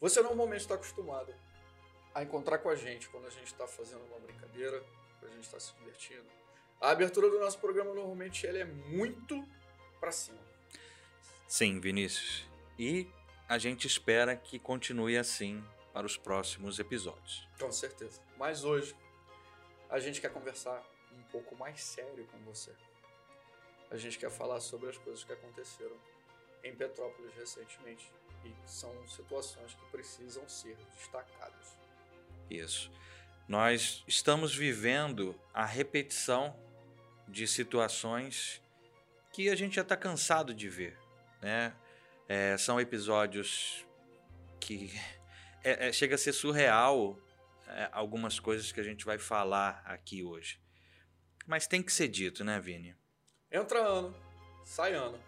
Você normalmente está acostumado a encontrar com a gente quando a gente está fazendo uma brincadeira, quando a gente está se divertindo. A abertura do nosso programa normalmente ele é muito para cima. Sim, Vinícius. E a gente espera que continue assim para os próximos episódios. Com certeza. Mas hoje a gente quer conversar um pouco mais sério com você. A gente quer falar sobre as coisas que aconteceram em Petrópolis recentemente e são situações que precisam ser destacadas. Isso. Nós estamos vivendo a repetição de situações que a gente já está cansado de ver, né? É, são episódios que é, é, chega a ser surreal é, algumas coisas que a gente vai falar aqui hoje. Mas tem que ser dito, né, Vini? Entra ano, sai ano.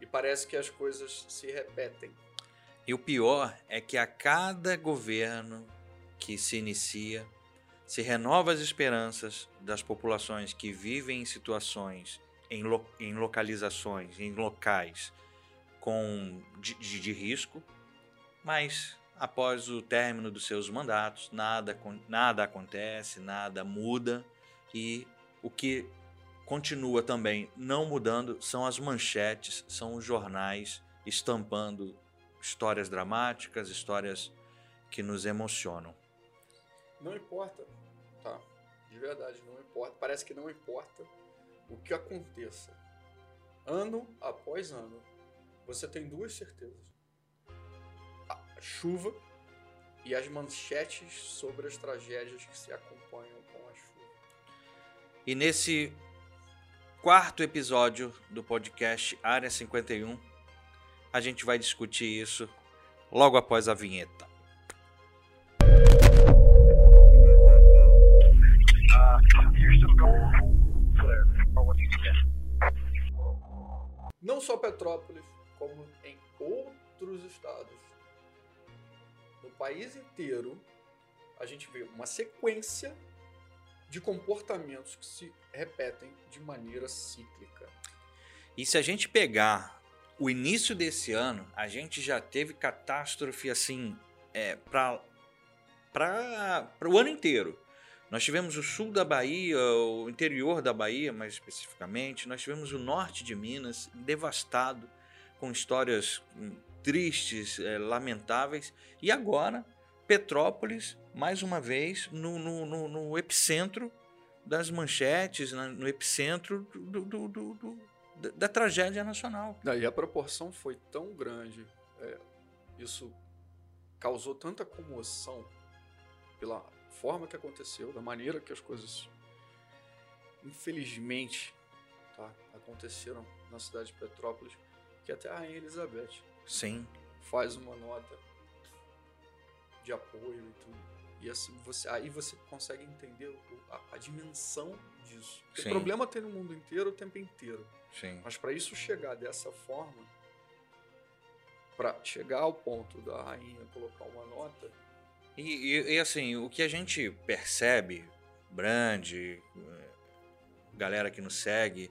E parece que as coisas se repetem. E o pior é que a cada governo que se inicia, se renova as esperanças das populações que vivem em situações, em, lo, em localizações, em locais com de, de, de risco, mas após o término dos seus mandatos, nada, nada acontece, nada muda e o que continua também não mudando são as manchetes, são os jornais estampando histórias dramáticas, histórias que nos emocionam. Não importa, tá? De verdade, não importa. Parece que não importa o que aconteça. Ano após ano, você tem duas certezas chuva e as manchetes sobre as tragédias que se acompanham com a chuva. E nesse quarto episódio do podcast Área 51, a gente vai discutir isso logo após a vinheta. Não só Petrópolis, como em outros estados no país inteiro, a gente vê uma sequência de comportamentos que se repetem de maneira cíclica. E se a gente pegar o início desse ano, a gente já teve catástrofe assim é, para o ano inteiro. Nós tivemos o sul da Bahia, o interior da Bahia, mais especificamente. Nós tivemos o norte de Minas devastado, com histórias hum, tristes, é, lamentáveis. E agora, Petrópolis, mais uma vez, no, no, no, no epicentro das manchetes, no epicentro do, do, do, da, da, tragédia nacional. E a proporção foi tão grande, é, isso causou tanta comoção pela forma que aconteceu, da maneira que as coisas, infelizmente, tá, aconteceram na cidade de Petrópolis, que até a Rainha Elizabeth Sim. Faz uma nota de apoio e tudo. E assim você, aí você consegue entender a, a dimensão disso. O problema tem no mundo inteiro o tempo inteiro. Sim. Mas para isso chegar dessa forma, para chegar ao ponto da rainha colocar uma nota. E, e, e assim, o que a gente percebe, Brand, galera que nos segue,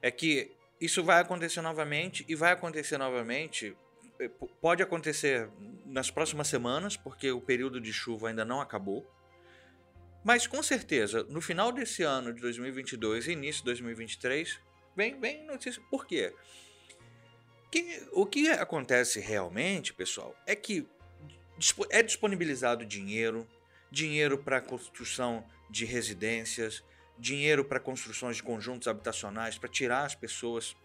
é que isso vai acontecer novamente e vai acontecer novamente. Eh, pode acontecer nas próximas semanas, porque o período de chuva ainda não acabou. Mas com certeza, no final desse ano de 2022 e início de 2023, vem, vem notícia. Por quê? Que, o que acontece realmente, pessoal, é que é disponibilizado dinheiro, dinheiro para construção de residências, dinheiro para construções de conjuntos habitacionais, para tirar as pessoas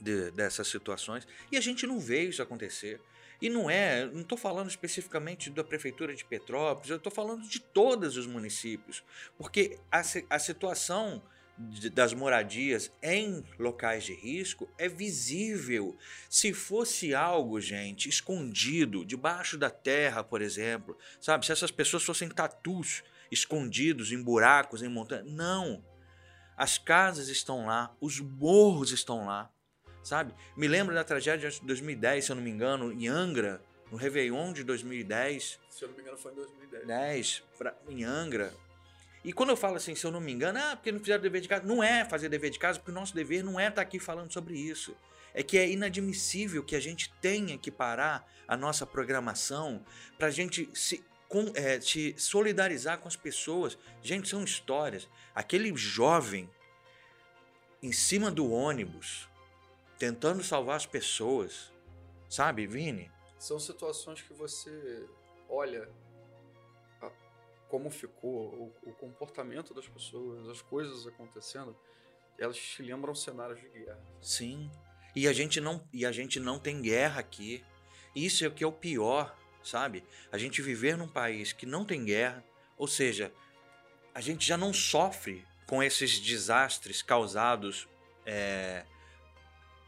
de, dessas situações. E a gente não vê isso acontecer. E não é, não estou falando especificamente da prefeitura de Petrópolis, eu estou falando de todos os municípios, porque a, a situação de, das moradias em locais de risco é visível. Se fosse algo, gente, escondido, debaixo da terra, por exemplo, sabe? Se essas pessoas fossem tatus escondidos em buracos, em montanhas. Não. As casas estão lá, os morros estão lá, sabe? Me lembro da tragédia de 2010, se eu não me engano, em Angra, no Réveillon de 2010. Se eu não me engano, foi em 2010. 10, pra, em Angra. E quando eu falo assim, se eu não me engano, ah, porque não fizeram dever de casa. Não é fazer dever de casa, porque o nosso dever não é estar aqui falando sobre isso. É que é inadmissível que a gente tenha que parar a nossa programação para a gente se, com, é, se solidarizar com as pessoas. Gente, são histórias. Aquele jovem em cima do ônibus, tentando salvar as pessoas. Sabe, Vini? São situações que você olha como ficou, o, o, comportamento das pessoas, as coisas acontecendo, elas te lembram cenários de guerra. Sim. E a gente não, e a gente não tem guerra aqui. Isso é o que é o pior, sabe? A gente viver num país que não tem guerra, ou seja, a gente já não sofre com esses desastres causados é,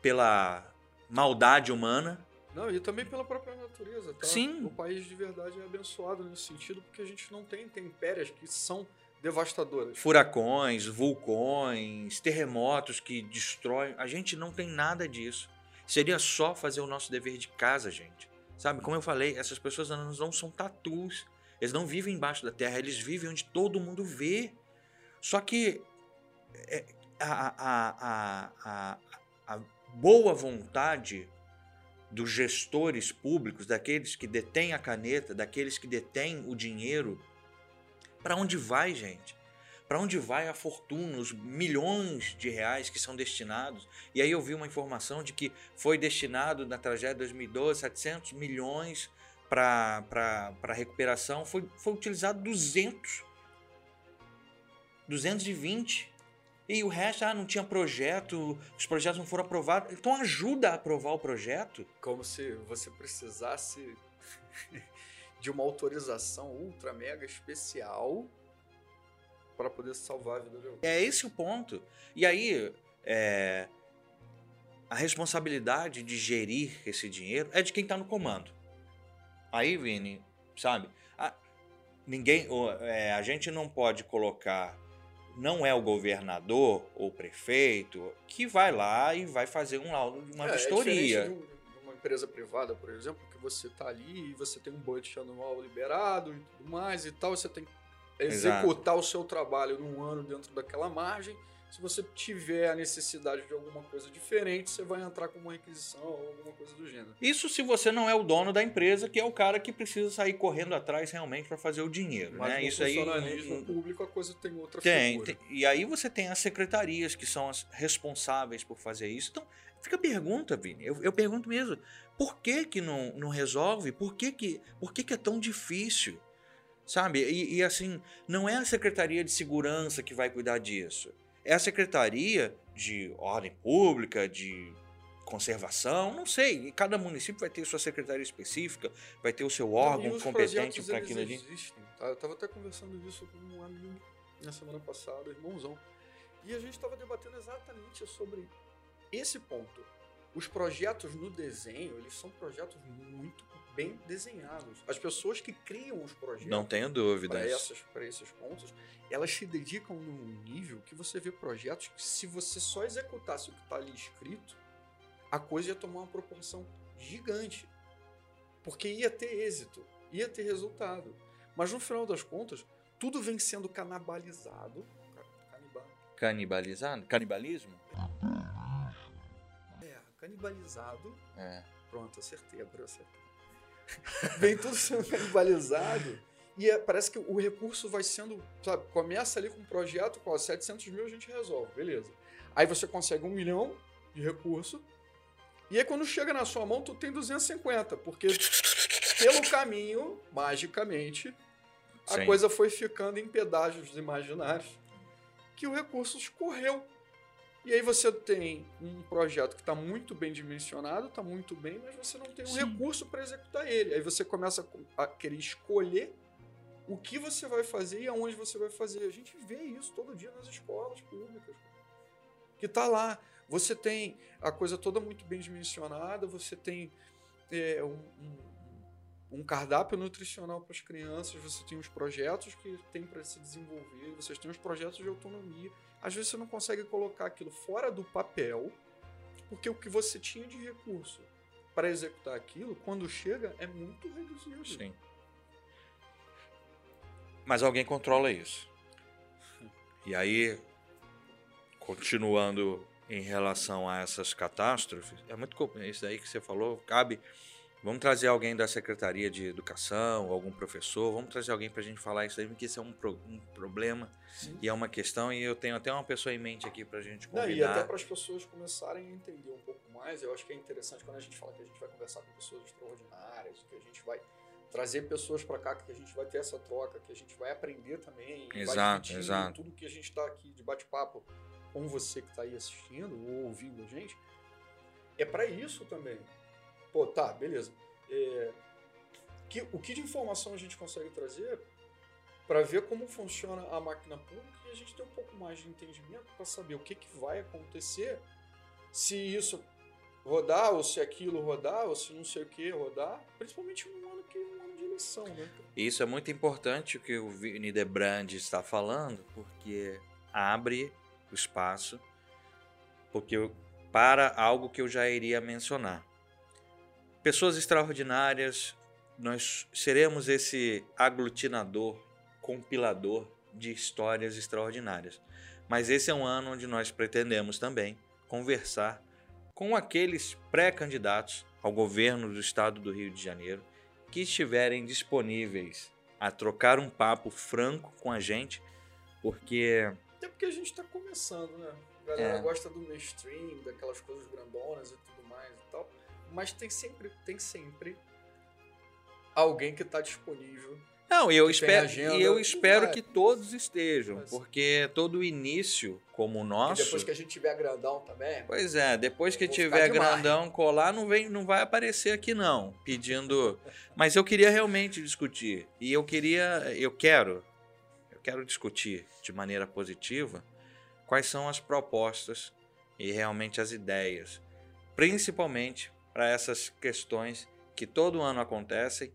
pela maldade humana, não, e também pela própria natureza, tá? Sim. O país de verdade é abençoado nesse sentido porque a gente não tem intempéries que são devastadoras. Furacões, vulcões, terremotos que destroem. A gente não tem nada disso. Seria só fazer o nosso dever de casa, gente. Sabe, como eu falei, essas pessoas não são tatus. Eles não vivem embaixo da terra, eles vivem onde todo mundo vê. Só que é, a, a, a boa vontade dos gestores públicos, daqueles que detêm a caneta, daqueles que detêm o dinheiro. Para onde vai, gente? Para onde vai a fortuna, os milhões de reais que são destinados? E aí eu vi uma informação de que foi destinado na tragédia de 2012 700 milhões para recuperação, foi, foi utilizado 200. 220 e o resto, ah, não tinha projeto, os projetos não foram aprovados. Então ajuda a aprovar o projeto. Como se você precisasse de uma autorização ultra mega especial para poder salvar a vida de alguém. É esse o ponto. E aí, é, a responsabilidade de gerir esse dinheiro é de quem está no comando. Aí, Vini, sabe? A, ninguém, é, a gente não pode colocar não é o governador ou o prefeito que vai lá e vai fazer um laudo de uma é, vistoria. É de, uma empresa privada, por exemplo, que você está ali e você tem um budget anual liberado e tudo mais e tal, você tem que executar Exato. o seu trabalho num ano dentro daquela margem se você tiver a necessidade de alguma coisa diferente, você vai entrar com uma requisição ou alguma coisa do gênero. Isso se você não é o dono da empresa, que é o cara que precisa sair correndo atrás realmente para fazer o dinheiro. Mas né? no Isso funcionalismo aí, público a coisa tem outra tem, tem, E aí você tem as secretarias que são as responsáveis por fazer isso. Então, fica a pergunta, Vini. Eu, eu pergunto mesmo, por que que não, não resolve? Por que que, por que que é tão difícil? Sabe? E, e assim, não é a Secretaria de Segurança que vai cuidar disso é a Secretaria de Ordem Pública, de Conservação, não sei. Cada município vai ter sua secretaria específica, vai ter o seu órgão competente para aquilo ali. Existem, tá? Eu estava até conversando isso com um amigo na semana passada, irmãozão. E a gente estava debatendo exatamente sobre esse ponto. Os projetos no desenho, eles são projetos muito bem desenhados. As pessoas que criam os projetos. Não tenho dúvidas. Para esses pontos, elas se dedicam num nível que você vê projetos que, se você só executasse o que está ali escrito, a coisa ia tomar uma proporção gigante. Porque ia ter êxito, ia ter resultado. Mas no final das contas, tudo vem sendo canibalizado. Canibal. Canibalizado? Canibalismo? É, canibalizado. É. Pronto, acertei, agora acertei. vem tudo sendo canibalizado. E é, parece que o recurso vai sendo, sabe, começa ali com um projeto, com 700 mil a gente resolve, beleza. Aí você consegue um milhão de recurso, e aí quando chega na sua mão, tu tem 250, porque pelo caminho, magicamente, a Sim. coisa foi ficando em pedágios imaginários, que o recurso escorreu e aí você tem um projeto que está muito bem dimensionado, está muito bem, mas você não tem um Sim. recurso para executar ele. Aí você começa a querer escolher o que você vai fazer e aonde você vai fazer. A gente vê isso todo dia nas escolas públicas. Que está lá. Você tem a coisa toda muito bem dimensionada, você tem é, um, um, um, cardápio nutricional para as crianças, você tem os projetos que tem para se desenvolver, vocês têm os projetos de autonomia às vezes você não consegue colocar aquilo fora do papel, porque o que você tinha de recurso para executar aquilo, quando chega, é muito reduzido. Sim. Mas alguém controla isso. E aí, continuando em relação a essas catástrofes, é muito isso aí que você falou, cabe. Vamos trazer alguém da Secretaria de Educação, algum professor, vamos trazer alguém para a gente falar isso aí, porque isso é um, pro, um problema Sim. e é uma questão, e eu tenho até uma pessoa em mente aqui para a gente convidar. Não, e até para as pessoas começarem a entender um pouco mais, eu acho que é interessante quando a gente fala que a gente vai conversar com pessoas extraordinárias, que a gente vai trazer pessoas para cá, que a gente vai ter essa troca, que a gente vai aprender também, exato, vai exato. tudo que a gente está aqui de bate-papo com você que está aí assistindo ou ouvindo a gente, é para isso também. Pô, tá, beleza. É, que, o que de informação a gente consegue trazer para ver como funciona a máquina pública e a gente ter um pouco mais de entendimento para saber o que, que vai acontecer se isso rodar, ou se aquilo rodar, ou se não sei o que rodar, principalmente num ano que um ano de eleição, né? Isso é muito importante o que o Vini está falando, porque abre o espaço porque para algo que eu já iria mencionar. Pessoas extraordinárias, nós seremos esse aglutinador, compilador de histórias extraordinárias. Mas esse é um ano onde nós pretendemos também conversar com aqueles pré-candidatos ao governo do estado do Rio de Janeiro que estiverem disponíveis a trocar um papo franco com a gente, porque até porque a gente está começando, né? A galera é. gosta do mainstream, daquelas coisas grandonas e tudo mais e tal. Mas tem sempre, tem sempre alguém que está disponível. Não, eu espero, agenda, e eu espero que todos estejam, Mas, porque todo início como o nosso. E depois que a gente tiver grandão também. Pois é, depois que tiver grandão colar, não vem, não vai aparecer aqui não, pedindo. Mas eu queria realmente discutir e eu queria, eu quero quero discutir de maneira positiva quais são as propostas e realmente as ideias, principalmente para essas questões que todo ano acontecem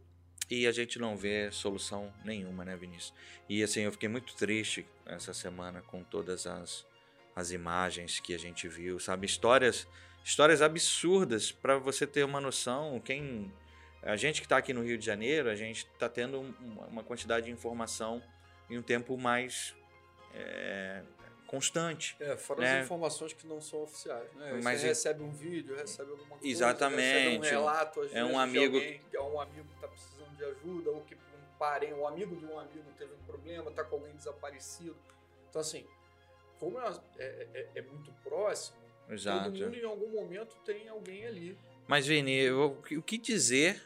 e a gente não vê solução nenhuma, né, Vinícius? E assim, eu fiquei muito triste essa semana com todas as, as imagens que a gente viu, sabe? Histórias, histórias absurdas para você ter uma noção. Quem a gente que está aqui no Rio de Janeiro, a gente está tendo uma quantidade de informação em um tempo mais é, constante. É, fora né? as informações que não são oficiais. Né? Mas Você é recebe um vídeo, recebe alguma coisa, exatamente. um relato, às é vezes, um amigo... alguém, que é um amigo que está precisando de ajuda, ou que um parente, um amigo de um amigo teve um problema, está com alguém desaparecido. Então, assim, como é, é, é, é muito próximo, Exato. todo mundo em algum momento tem alguém ali. Mas, Vini, eu, o que dizer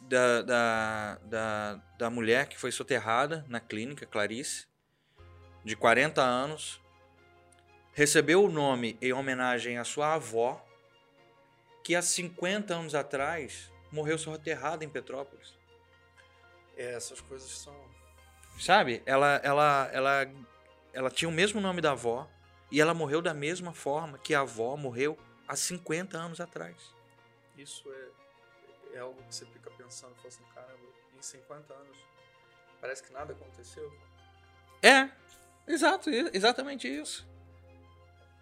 da, da, da, da mulher que foi soterrada na clínica, Clarice, de 40 anos, recebeu o nome em homenagem à sua avó, que há 50 anos atrás morreu soterrada em Petrópolis. É, essas coisas são. Sabe? Ela, ela, ela, ela tinha o mesmo nome da avó e ela morreu da mesma forma que a avó morreu há 50 anos atrás. Isso é é algo que você fica pensando, fala assim, caramba, em 50 anos parece que nada aconteceu. É, exato, exatamente isso.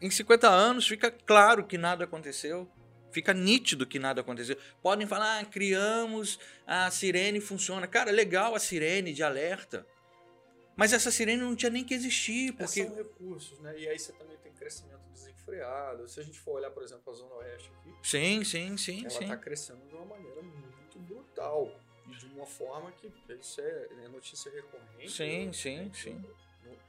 Em 50 anos fica claro que nada aconteceu. Fica nítido que nada aconteceu. Podem falar, ah, criamos, a sirene funciona. Cara, legal a sirene de alerta. Mas essa sirene não tinha nem que existir. Porque... É, são recursos, né? E aí você também tem crescimento desenfreado. Se a gente for olhar, por exemplo, a Zona Oeste aqui. Sim, sim, sim. Ela está crescendo de uma maneira muito brutal. E de uma forma que isso é, é notícia recorrente. Sim, né? sim, sim.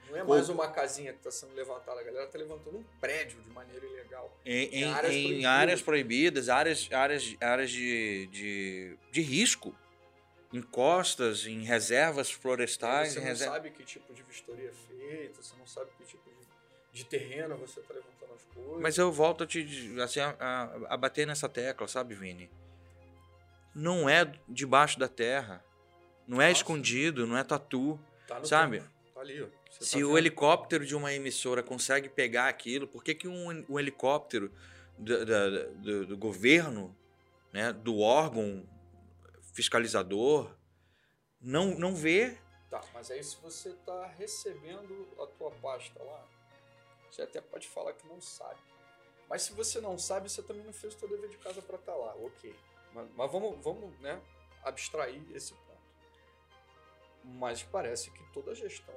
Não, é mais uma casinha que está sendo levantada, a galera está levantando um prédio de maneira ilegal. Em, em, em, áreas, em proibidas. áreas, proibidas. áreas áreas, áreas de, de, de risco encostas, em reservas florestais. Você não reserv... sabe que tipo de vistoria é feita, você não sabe que tipo de, de terreno você está levantando as coisas. Mas eu volto a, te, assim, a, a, a, bater nessa tecla, sabe, Vini? Não é debaixo da terra, não é Nossa. escondido, não é tatu, tá sabe? Tá ali, ó. Se tá o helicóptero de uma emissora consegue pegar aquilo, por que, que um, um helicóptero do, do, do, do governo, né, do órgão fiscalizador, não, não vê. Tá, mas aí se você está recebendo a tua pasta lá, você até pode falar que não sabe. Mas se você não sabe, você também não fez o seu dever de casa para estar tá lá, ok. Mas, mas, vamos, vamos né, abstrair esse ponto. Mas parece que toda a gestão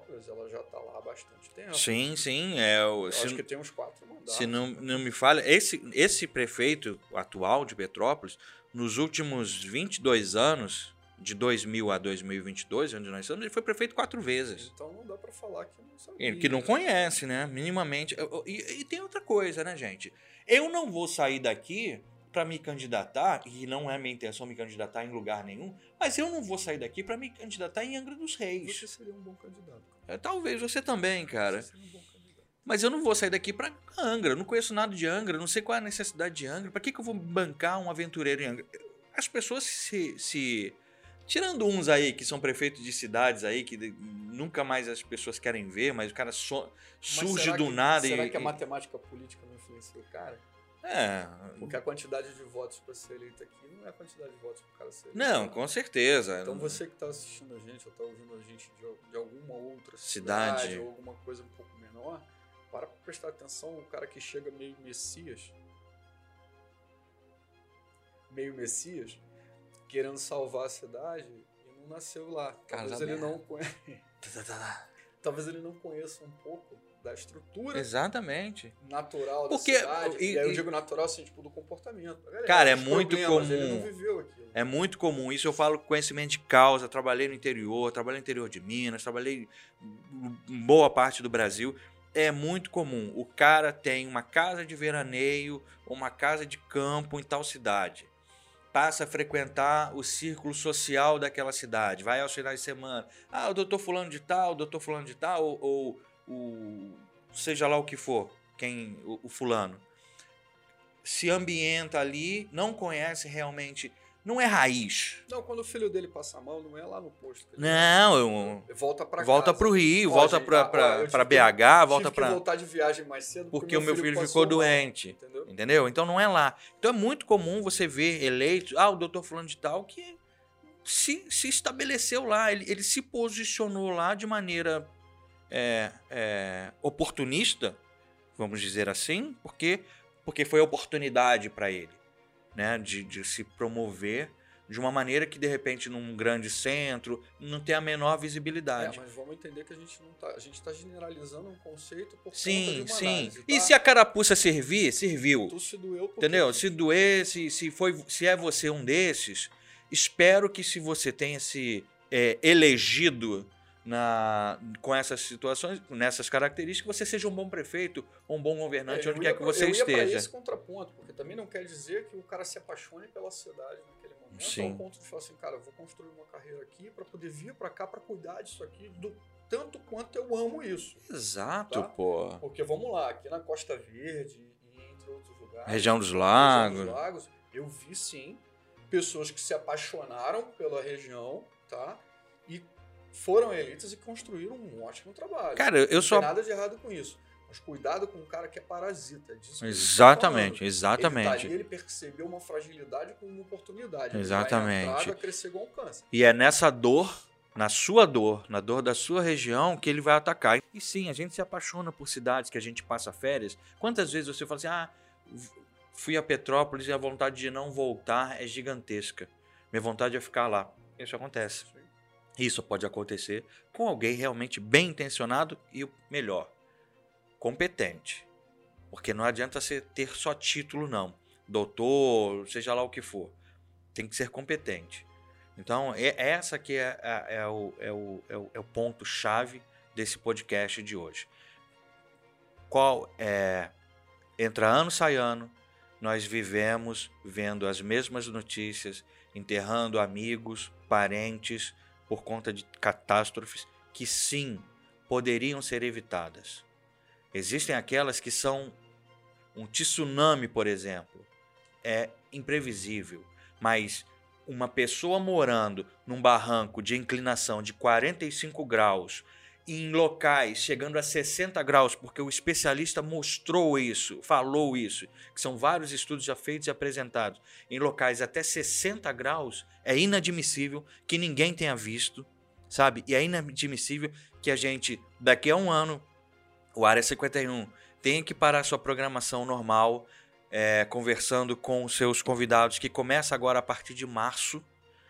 Petrópolis ela já está lá há bastante tempo. Sim, sim. É, Eu acho que tem uns quatro mandatos. se não, não me falha, esse, esse prefeito atual de Petrópolis, nos últimos 22 anos, de 2000 a 2022, onde nós estamos, ele foi prefeito quatro vezes. Então não dá para falar que não sabia. Que não conhece, né? Minimamente. E, e tem outra coisa, né, gente? Eu não vou sair daqui para me candidatar, e não é minha intenção me candidatar em lugar nenhum, mas eu não vou sair daqui para me candidatar em Angra dos Reis. Você seria um bom candidato. É, talvez você também, cara. Você seria um bom candidato. Mas eu não vou sair daqui pra Angra. Eu não conheço nada de Angra. Não sei qual é a necessidade de Angra. Pra que, que eu vou bancar um aventureiro em Angra? As pessoas se, se. Tirando uns aí que são prefeitos de cidades aí, que nunca mais as pessoas querem ver, mas o cara so- surge será do que- nada Será e. que a matemática política não influencia o cara? É. Porque a quantidade de votos para ser eleito aqui não é a quantidade de votos para o cara ser eleito. Não, com certeza. Então você que está assistindo a gente ou está ouvindo a gente de, de alguma outra Cidade. cidade, ou alguma coisa um pouco menor, para prestar atenção o cara que chega meio messias, meio messias, querendo salvar a cidade e não nasceu lá. Talvez ele não conheça, talvez ele não conheça um pouco da estrutura Exatamente. natural Porque- da cidade. e- E, aí eu e- digo natural assim, tipo, do comportamento. Galera, Cara, é muito comum. não viveu aquilo. É muito comum. Isso eu falo com conhecimento de causa. Trabalhei no interior, trabalhei no interior de Minas, trabalhei em boa parte do Brasil. É muito comum. O cara tem uma casa de veraneio, uma casa de campo em tal cidade. Passa a frequentar o círculo social daquela cidade. Vai aos finais de semana. Ah, o doutor fulano de tal, o doutor fulano de tal, ou, ou o seja lá o que for, quem o, o fulano. Se ambienta ali, não conhece realmente não é raiz. Não, quando o filho dele passa mal, não é lá no posto. Não, eu, Ele Volta pra volta casa. pro Rio, volta que- BH, volta pra. voltar de viagem mais cedo Porque o meu filho passou ficou doente. Entendeu? Entendeu? Então não é lá. Então é muito comum você ver eleitos, ah, o doutor fulano de tal, que se, se estabeleceu lá, ele, ele se posicionou lá de maneira é, é, oportunista, vamos dizer assim, porque, porque foi oportunidade para ele, né, de, de se promover de uma maneira que de repente num grande centro não tem a menor É, visibilidade. mas vamos entender que a gente não tá, a gente tá generalizando um conceito por Sim, conta de uma sim. análise, E tá? se a carapuça servir, serviu. Tu se doeu porque Entendeu? Se doer, se, se, foi, se é você um desses, espero que se você tenha se é, elegido na, com essas situações, nessas características, você seja um bom prefeito, um bom governante, É, onde quer que você eu ia esteja. esse contraponto, porque também não quer dizer que o cara se apaixone pela cidade naquele momento, Sim. ao ponto de falar assim, cara, eu vou construir uma carreira aqui para poder vir para cá para cuidar disso aqui do tanto quanto eu amo isso. Exato, Tá? pô. Porque vamos lá, aqui na Costa Verde e entre outros lugares, Região dos região Lagos. dos lagos, eu vi sim pessoas que se apaixonaram pela região, tá? E foram elitas e construíram um ótimo trabalho. Cara, eu não sou. tem nada de errado com isso. Mas cuidado com o cara que é parasita. disso que a gente tá Exatamente. Ele, tá exatamente. ali, ele percebeu uma fragilidade como uma oportunidade. Exatamente. Ele vai vai crescer igual um câncer. E é nessa dor, na sua dor, na dor da sua região, que ele vai atacar. E sim, a gente se apaixona por cidades que a gente passa férias. Quantas vezes você fala assim, ah, fui a Petrópolis e a vontade de não voltar é gigantesca. Minha vontade é ficar lá. Isso acontece. Isso pode acontecer com alguém realmente bem intencionado e o melhor, competente. Porque não adianta você ter só título, não. Doutor, seja lá o que for. Tem que ser competente. Então, é essa que é, é- é o, é o, é o, é o ponto-chave desse podcast de hoje. Qual é. Entra ano, sai ano, nós vivemos vendo as mesmas notícias, enterrando amigos, parentes, por conta de catástrofes que sim poderiam ser evitadas. Existem aquelas que são um tsunami, por exemplo, é imprevisível, mas uma pessoa morando num barranco de inclinação de 45 graus, em locais chegando a 60 graus, porque o especialista mostrou isso, falou isso, que são vários estudos já feitos e apresentados, em locais até 60 graus, é inadmissível que ninguém tenha visto, sabe? E é inadmissível que a gente, daqui a um ano, o Área 51 tenha que parar sua programação normal, é, conversando com seus convidados, que começa agora a partir de março,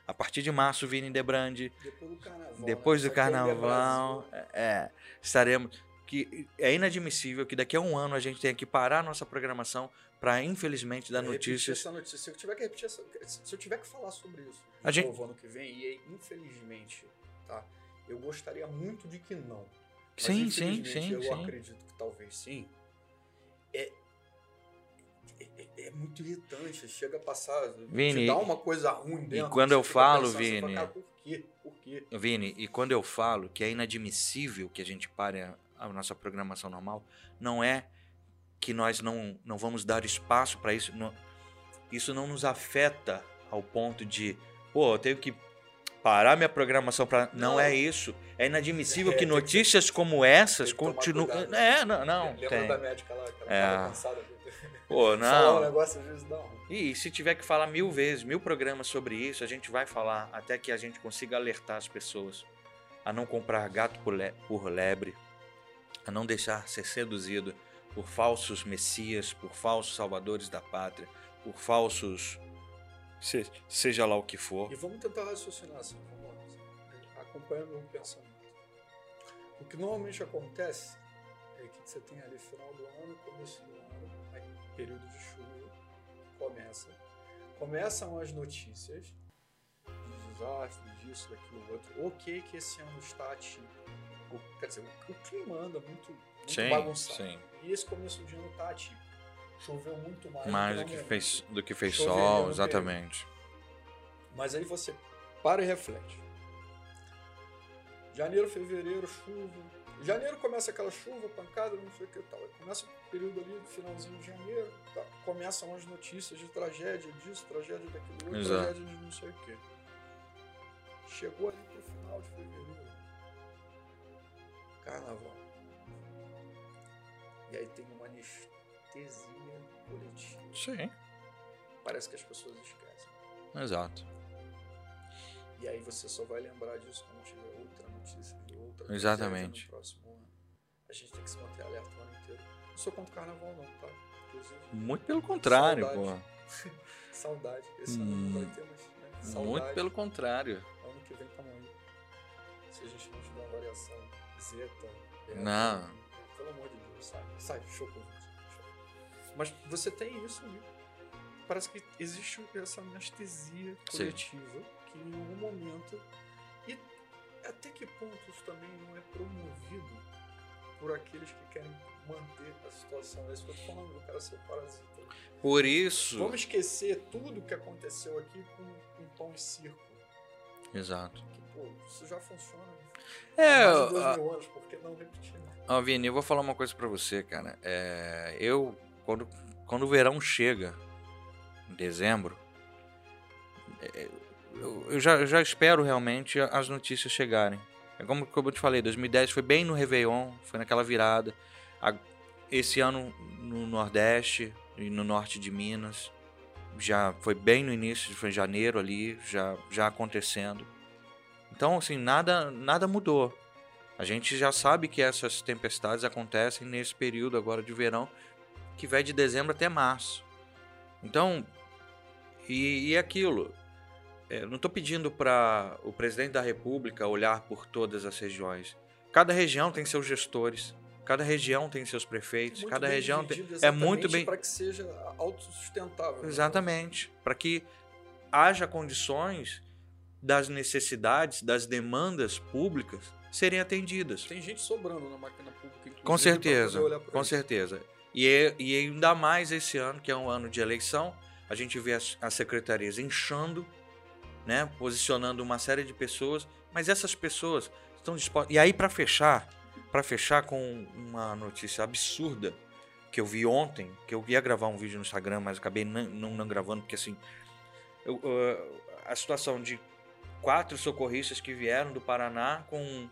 A partir de março, Vini Debrandi. Depois do carnaval. Depois né? do é carnaval, Brasil. é, estaremos. Que é inadmissível que daqui a um ano a gente tenha que parar a nossa programação para, infelizmente, dar repetir notícias. Essa notícia. Se eu tiver que repetir essa, se eu tiver que falar sobre isso A de gente- novo ano que vem, e aí, infelizmente, tá? Eu gostaria muito de que não. Mas, Sim, sim, sim, Eu sim. acredito que talvez sim. É, é, é- muito irritante. Chega a passar. Vini, te dá uma coisa ruim dentro. quando você eu falo, fala, Vini- "Cara, por quê? Por quê? Vini, e quando eu falo que é inadmissível que a gente pare a, a nossa programação normal, não é que nós não, não vamos dar espaço para isso. não- isso não nos afeta ao ponto de, pô, eu tenho que parar minha programação para. Não, Não. é isso. É inadmissível É, que tem que- notícias como essas continuem. É, não, não. Lembra tem. da médica lá, que ela É. cansada. Pô, Falar um não. negócio às vezes dá ruim. E se tiver que falar mil vezes, mil programas sobre isso, a gente vai falar até que a gente consiga alertar as pessoas a não comprar gato por, le- por lebre, a não deixar ser seduzido por falsos messias, por falsos salvadores da pátria, por falsos. se- seja lá o que for. E vamos tentar raciocinar assim, vamos lá, acompanhando o pensamento. O que normalmente acontece é que você tem ali final do ano, começo do ano, período de chuva, começa. Começam as notícias de desastre, disso, daquilo, outro. O que que esse ano está atípico? O- Quer dizer, o, o clima anda muito, muito bagunçado. sim. E esse começo de ano está atípico. Choveu muito mais, Mais do que fez, do que fez Choveria sol, exatamente. Mas aí você para e reflete. Janeiro, fevereiro, chuva. Janeiro começa aquela chuva, pancada, não sei o que tal. Começa o período ali do finalzinho de janeiro, tá? começam as notícias de tragédia disso, tragédia daquilo outro, Exato. tragédia de não sei o que. Chegou ali pro final de fevereiro. Carnaval. E aí tem uma anestesia coletiva. Sim, Parece que as pessoas esquecem. exato. E aí você só vai lembrar disso quando tiver outra notícia de outra Exatamente. tragédia no próximo ano. A gente tem que se manter alerta o ano inteiro. Não sou contra o carnaval não, tá? Inclusive, Muito pelo contrário, Saudade. pô. saudade. Esse ano não vai ter mais. Né? Saudade. Muito pelo contrário. Ano que vem tamo aí. Se a gente não tiver uma variação zeta. beta, Não. Pelo amor de Deus, sai. Sai, show com Mas você tem isso ali. Parece que existe essa anestesia Sim. Que em algum momento. E até que ponto isso também não é promovido por aqueles que querem manter a situação? É isso que eu tô falando, eu quero ser parasita. Por isso. Vamos esquecer tudo que aconteceu aqui com um tom e circo. Exato. Que, pô, isso já funciona. É, há mais de dois a- mil anos, por que não repetir? né? Ó, Vini, eu vou falar uma coisa pra você, cara. É, eu, quando, quando o verão chega, em dezembro, é, eu, já, eu já espero realmente as notícias chegarem. É como, como eu te falei, 2010 foi bem no Réveillon, foi naquela virada. A- esse ano no Nordeste e no Norte de Minas, já foi bem no início, foi em janeiro ali, já, já acontecendo. Então, assim, nada, nada mudou. A gente já sabe que essas tempestades acontecem nesse período agora de verão, que vai de dezembro até março. Então, e, e aquilo. É, não estou pedindo para o presidente da República olhar por todas as regiões. Cada região tem seus gestores, cada região tem seus prefeitos, Muito cada região tem. É muito bem. Para que seja autossustentável. né? Exatamente. Para que haja condições das necessidades, das demandas públicas serem atendidas. Tem gente sobrando na máquina pública, Com certeza, com isso. certeza. E, é- e ainda mais esse ano, que é um ano de eleição, a gente vê as, as secretarias inchando, né, posicionando uma série de pessoas, mas essas pessoas estão dispostas. E aí, para fechar, para fechar com uma notícia absurda que eu vi ontem, que eu ia gravar um vídeo no Instagram, mas acabei não, não, não gravando, porque assim, eu, uh, a situação de quatro socorristas que vieram do Paraná com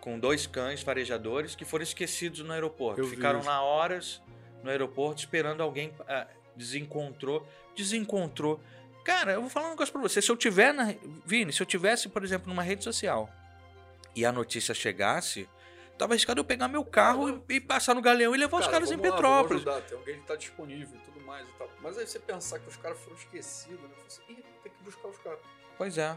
com dois cães farejadores que foram esquecidos no aeroporto. Eu Ficaram lá horas no aeroporto esperando alguém. ah, desencontrou. Desencontrou. Cara, eu vou falar um negócio pra você. Se eu tiver na. Vini, se eu tivesse, por exemplo, numa rede social e a notícia chegasse, tava arriscado eu pegar meu carro e passar no galeão e levar os Cara, caras em lá, Petrópolis. Ajudar, tem alguém que tá disponível e tudo mais e tal. Mas aí você pensar que os caras foram esquecidos, né? Você, Ih, tem que buscar os caras. Pois é.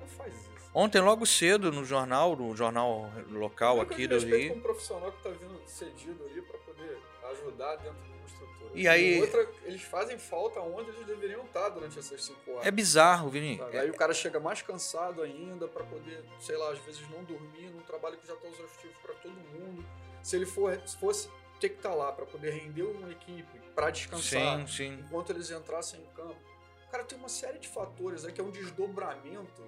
Não faz isso. Ontem, logo cedo, no jornal, no jornal local Nunca aqui me do Rio. um profissional que tá vindo cedido ali pra ajudar dentro de uma estrutura. E aí- outra, eles fazem falta onde eles deveriam estar durante essas cinco horas. É bizarro, Vini. Sabe? Aí o cara chega mais cansado ainda pra poder, sei lá, às vezes não dormir num trabalho que já tá exaustivo pra todo mundo. Se ele for, se fosse ter que estar lá pra poder render uma equipe, pra descansar, Sim, sim. enquanto eles entrassem em campo. Cara, tem uma série de fatores aí que é um desdobramento,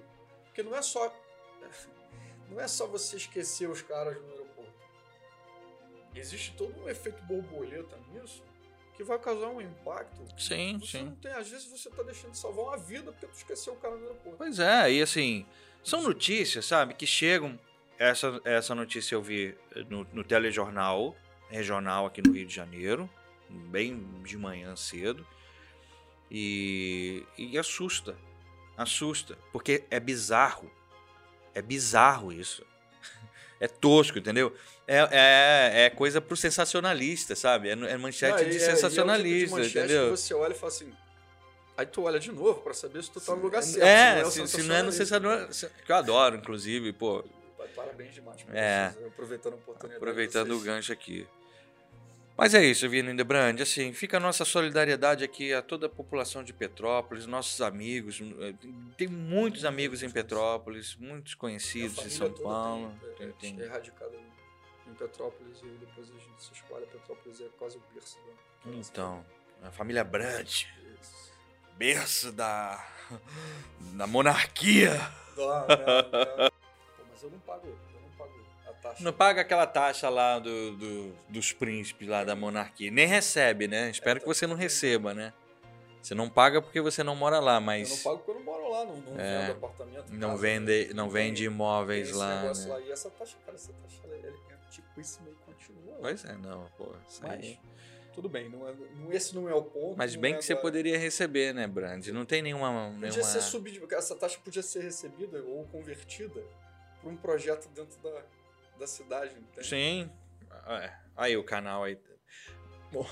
porque não é só não é só você esquecer os caras no. Existe todo um efeito borboleta nisso que vai causar um impacto. Sim, Você sim. não tem, às vezes você tá deixando de salvar uma vida porque tu esqueceu o cara no aeroporto. Pois é, e assim, são notícias, sabe, que chegam. Essa, essa notícia eu vi no, no telejornal regional aqui no Rio de Janeiro, bem de manhã cedo, e, e assusta. Assusta, porque é bizarro. É bizarro isso. É tosco, entendeu? É, é, é coisa pro sensacionalista, sabe? É, é manchete Não, é- de e é o tipo de sensacionalista, manchete entendeu? Que você olha e fala assim. Aí tu olha de novo pra saber se tu tá no lugar certo. É, o se, se não é no sensacionalista. sensacionalista. Que eu adoro, inclusive, pô, Parabéns demais pra É. vocês, aproveitando a oportunidade. aproveitando o gancho aqui. Mas é isso, Vini Debrand. Assim, fica a nossa solidariedade aqui a toda a população de Petrópolis, nossos amigos. eh, Tem muitos amigos em Petrópolis, muitos conhecidos família São Paulo. Tem, é, Tem- é, tem- erradicada em Petrópolis e depois a gente se espalha. Petrópolis é quase o berço da. Então, a família Brand. Isso. berço da, da monarquia. Não, não, não. Pô, mas eu não pago, taxa. Não paga aquela taxa lá do, do- dos príncipes lá da monarquia. Nem recebe, né? Espero É, que você não receba, né? Você não paga porque você não mora lá, Eu mas não pago porque eu não moro lá, não, não É, vendo apartamento. não casa, vende, né? não vende imóveis esse lá, né? lá. E essa taxa, cara, essa taxa ela, ela é antiquíssima e continua. lá. Pois é, não, pô. isso aí- Mas, tudo bem, não é, esse não é o ponto. Mas bem é que você agora. poderia receber, né, Brand? Não tem nenhuma. Podia nenhuma... ser sub, essa taxa podia ser recebida ou convertida para um projeto dentro da, da cidade. entende? Sim. É, Aí o canal aí. Bom,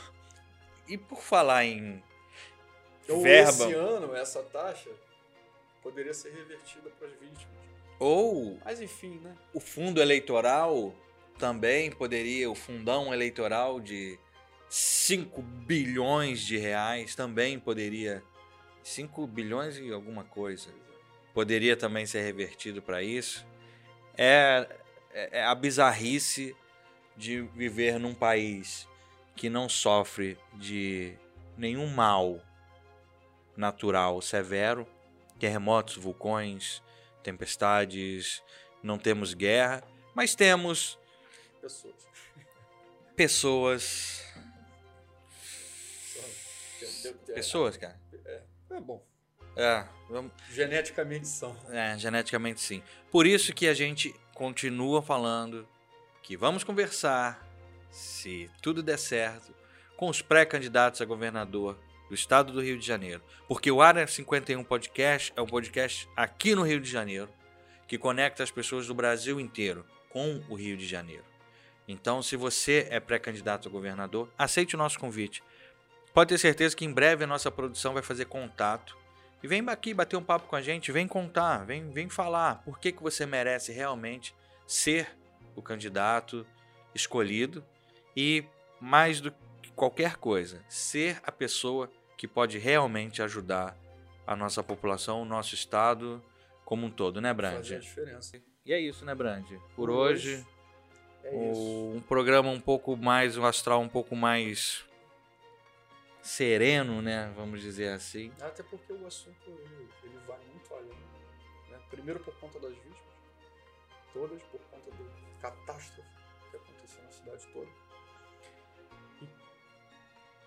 E por falar em Ou verba. esse ano, essa taxa poderia ser revertida para as vítimas. Ou Mas enfim, né? o fundo eleitoral também poderia, o fundão eleitoral de 5 bilhões de reais também poderia. 5 bilhões e alguma coisa. Poderia também ser revertido para isso. É, é a bizarrice de viver num país que não sofre de nenhum mal natural severo, terremotos, vulcões, tempestades, não temos guerra, mas temos Pessoas. pessoas. Pessoas, cara. É bom. É, vamos- Geneticamente são. é, geneticamente sim. Por isso que a gente continua falando que vamos conversar, se tudo der certo, com os pré-candidatos a governador do estado do Rio de Janeiro. Porque o Área 51 Podcast é um podcast aqui no Rio de Janeiro que conecta as pessoas do Brasil inteiro com o Rio de Janeiro. Então, se você é pré-candidato a governador, aceite o nosso convite. Pode ter certeza que em breve a nossa produção vai fazer contato e vem aqui bater um papo com a gente, vem contar, vem, vem falar por que, que você merece realmente ser o candidato escolhido e, mais do que qualquer coisa, ser a pessoa que pode realmente ajudar a nossa população, o nosso estado como um todo, né, Brand? Fazer a diferença. E é isso, né, Brand? Por, Por hoje, hoje, É um programa um pouco mais, um astral um pouco mais sereno, né? Vamos dizer assim. Até porque o assunto ele, ele vai muito além. Né? Primeiro por conta das vítimas, todas por conta da catástrofe que aconteceu na cidade toda. E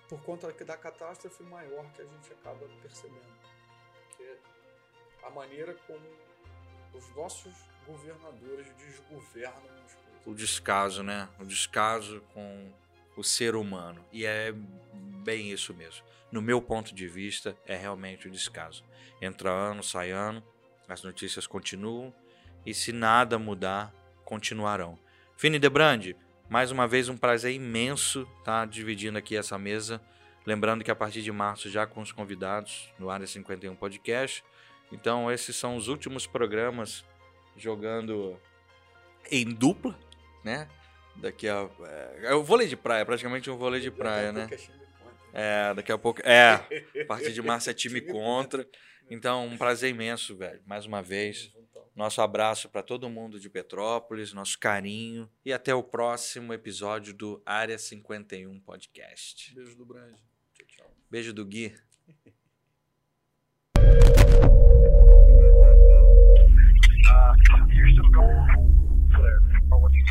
por conta da catástrofe maior que a gente acaba percebendo. Que é a maneira como os nossos governadores desgovernam as coisas. O descaso, né? O descaso com o ser humano. E é bem isso mesmo. No meu ponto de vista, é realmente o descaso. Entra ano, sai ano, as notícias continuam e se nada mudar, continuarão. Fini Debrandi, mais uma vez um prazer imenso estar dividindo aqui essa mesa. Lembrando que a partir de março, já com os convidados no Área 51 Podcast, Então, esses são os últimos programas jogando em dupla, né? Daqui a. É, é o vôlei de praia, praticamente um vôlei de praia, né? É, daqui a pouco. É, a partir de março é time contra. Então, um prazer imenso, velho. Mais uma vez. Nosso abraço para todo mundo de Petrópolis, nosso carinho. E até o próximo episódio do Área 51 Podcast. Beijo do Brand. Tchau, tchau. Beijo do Gui. uh, Or what you.